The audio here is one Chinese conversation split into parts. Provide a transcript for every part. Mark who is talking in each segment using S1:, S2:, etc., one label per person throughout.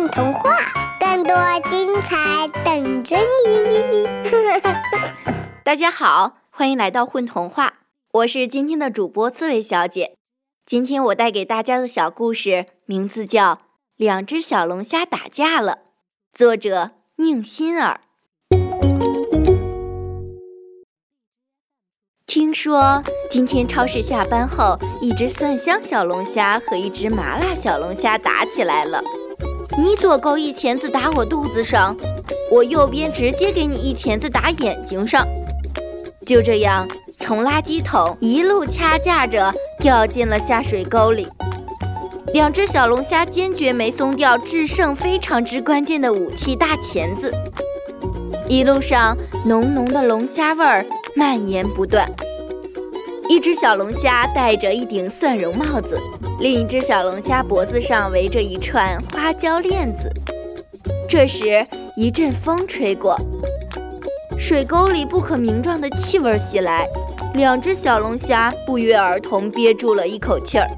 S1: 混童话，更多精彩等着你！
S2: 大家好，欢迎来到混童话，我是今天的主播刺猬小姐。今天我带给大家的小故事名字叫《两只小龙虾打架了》，作者宁心儿。听说今天超市下班后，一只蒜香小龙虾和一只麻辣小龙虾打起来了。你左勾一钳子打我肚子上，我右边直接给你一钳子打眼睛上。就这样，从垃圾桶一路掐架着掉进了下水沟里。两只小龙虾坚决没松掉制胜非常之关键的武器——大钳子。一路上，浓浓的龙虾味儿。蔓延不断。一只小龙虾戴着一顶蒜蓉帽子，另一只小龙虾脖子上围着一串花椒链子。这时，一阵风吹过，水沟里不可名状的气味袭来，两只小龙虾不约而同憋住了一口气儿。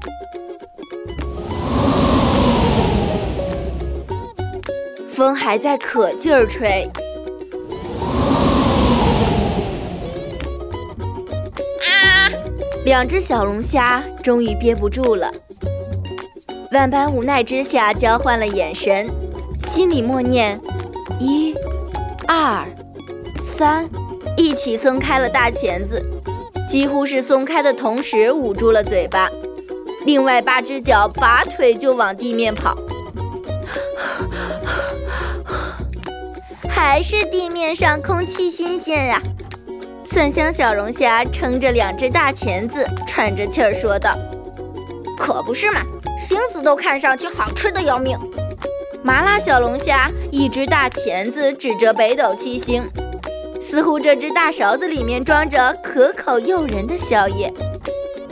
S2: 风还在可劲儿吹。两只小龙虾终于憋不住了，万般无奈之下交换了眼神，心里默念：一、二、三，一起松开了大钳子，几乎是松开的同时捂住了嘴巴，另外八只脚拔腿就往地面跑，还是地面上空气新鲜呀。蒜香小龙虾撑着两只大钳子，喘着气儿说道：“
S3: 可不是嘛，心思都看上去好吃的要命。”
S2: 麻辣小龙虾一只大钳子指着北斗七星，似乎这只大勺子里面装着可口诱人的宵夜。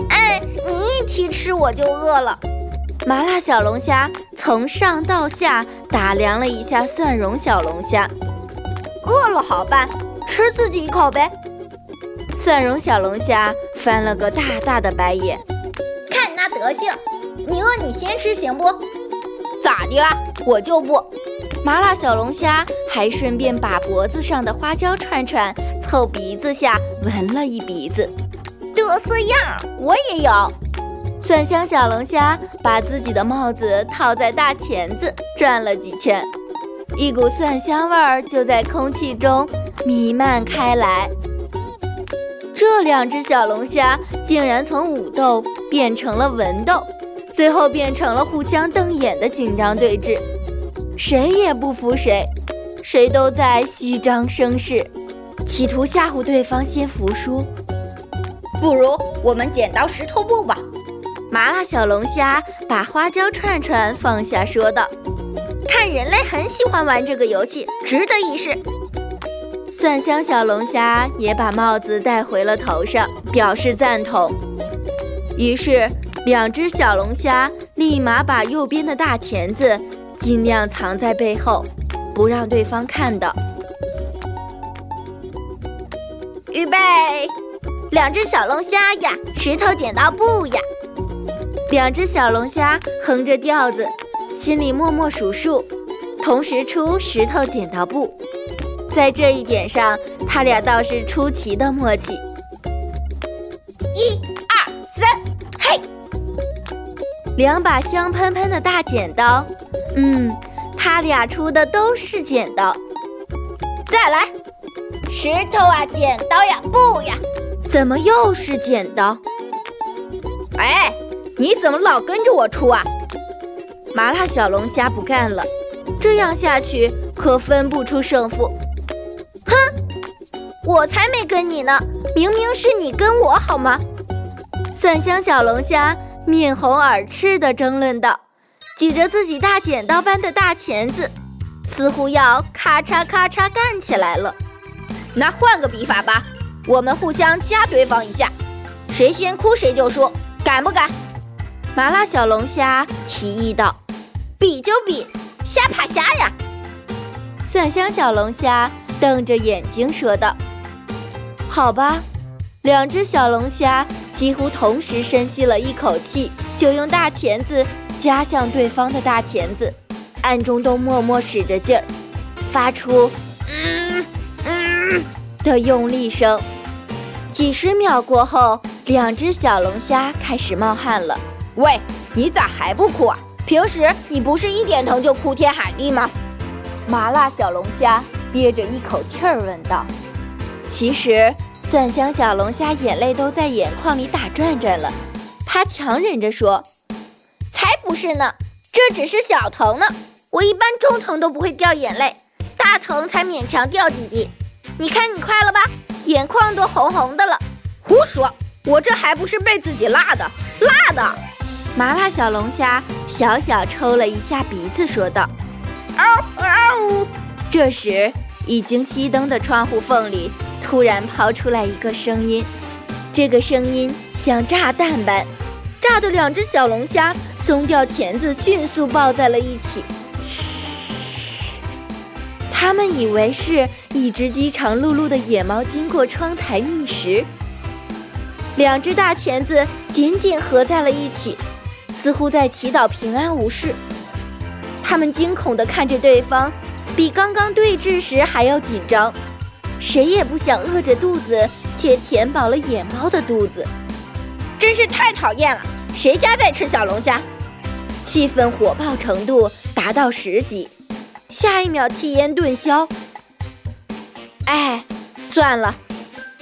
S3: 哎，你一提吃我就饿了。
S2: 麻辣小龙虾从上到下打量了一下蒜蓉小龙虾，
S3: 饿了好办，吃自己一口呗。
S2: 蒜蓉小龙虾翻了个大大的白眼，
S3: 看你那德行，你饿你先吃行不？
S2: 咋的啦？我就不。麻辣小龙虾还顺便把脖子上的花椒串串凑鼻子下闻了一鼻子，
S3: 得瑟样，我也有。
S2: 蒜香小龙虾把自己的帽子套在大钳子转了几圈，一股蒜香味儿就在空气中弥漫开来。这两只小龙虾竟然从武斗变成了文斗，最后变成了互相瞪眼的紧张对峙，谁也不服谁，谁都在虚张声势，企图吓唬对方先服输。
S3: 不如我们剪刀石头布吧。
S2: 麻辣小龙虾把花椒串串放下，说道：“
S3: 看人类很喜欢玩这个游戏，值得一试。”
S2: 蒜香小龙虾也把帽子戴回了头上，表示赞同。于是，两只小龙虾立马把右边的大钳子尽量藏在背后，不让对方看到。
S3: 预备，两只小龙虾呀，石头剪刀布呀！
S2: 两只小龙虾哼着调子，心里默默数数，同时出石头剪刀布。在这一点上，他俩倒是出奇的默契。
S3: 一二三，嘿！
S2: 两把香喷喷的大剪刀，嗯，他俩出的都是剪刀。
S3: 再来，石头啊，剪刀呀，布呀，
S2: 怎么又是剪刀？
S3: 哎，你怎么老跟着我出啊？
S2: 麻辣小龙虾不干了，这样下去可分不出胜负。
S3: 我才没跟你呢，明明是你跟我好吗？
S2: 蒜香小龙虾面红耳赤地争论道，举着自己大剪刀般的大钳子，似乎要咔嚓咔嚓干起来了。
S3: 那换个比法吧，我们互相夹对方一下，谁先哭谁就输，敢不敢？
S2: 麻辣小龙虾提议道。
S3: 比就比，虾怕虾呀！
S2: 蒜香小龙虾瞪着眼睛说道。好吧，两只小龙虾几乎同时深吸了一口气，就用大钳子夹向对方的大钳子。暗中都默默使着劲儿，发出“嗯嗯”的用力声。几十秒过后，两只小龙虾开始冒汗了。
S3: 喂，你咋还不哭啊？平时你不是一点疼就哭天喊地吗？
S2: 麻辣小龙虾憋着一口气儿问道。其实，蒜香小龙虾眼泪都在眼眶里打转转了。他强忍着说：“
S3: 才不是呢，这只是小疼呢。我一般中疼都不会掉眼泪，大疼才勉强掉几滴。你看你快了吧？”眼眶都红红的了，胡说！我这还不是被自己辣的，辣的！
S2: 麻辣小龙虾小小抽了一下鼻子，说道：“
S3: 嗷嗷！”
S2: 这时，已经熄灯的窗户缝里突然抛出来一个声音，这个声音像炸弹般，炸的两只小龙虾松掉钳子，迅速抱在了一起。他们以为是。一只饥肠辘辘的野猫经过窗台觅食，两只大钳子紧紧合在了一起，似乎在祈祷平安无事。他们惊恐地看着对方，比刚刚对峙时还要紧张。谁也不想饿着肚子却填饱了野猫的肚子，
S3: 真是太讨厌了！谁家在吃小龙虾？
S2: 气氛火爆程度达到十级，下一秒气焰顿消。哎，算了，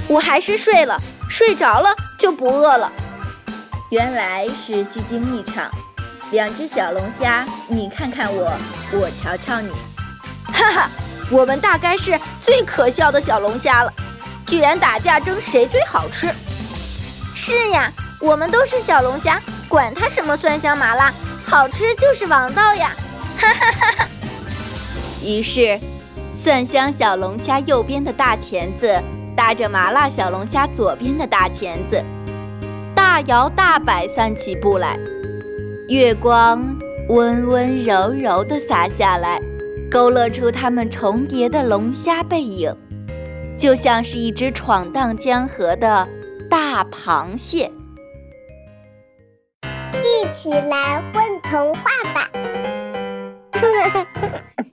S2: 我还是睡了。睡着了就不饿了。原来是虚惊一场。两只小龙虾，你看看我，我瞧瞧你。
S3: 哈哈，我们大概是最可笑的小龙虾了，居然打架争谁最好吃。是呀，我们都是小龙虾，管它什么蒜香麻辣，好吃就是王道呀。哈哈哈哈。
S2: 于是。蒜香小龙虾右边的大钳子搭着麻辣小龙虾左边的大钳子，大摇大摆散起步来。月光温温柔柔地洒下来，勾勒出它们重叠的龙虾背影，就像是一只闯荡江河的大螃蟹。
S1: 一起来混童话吧！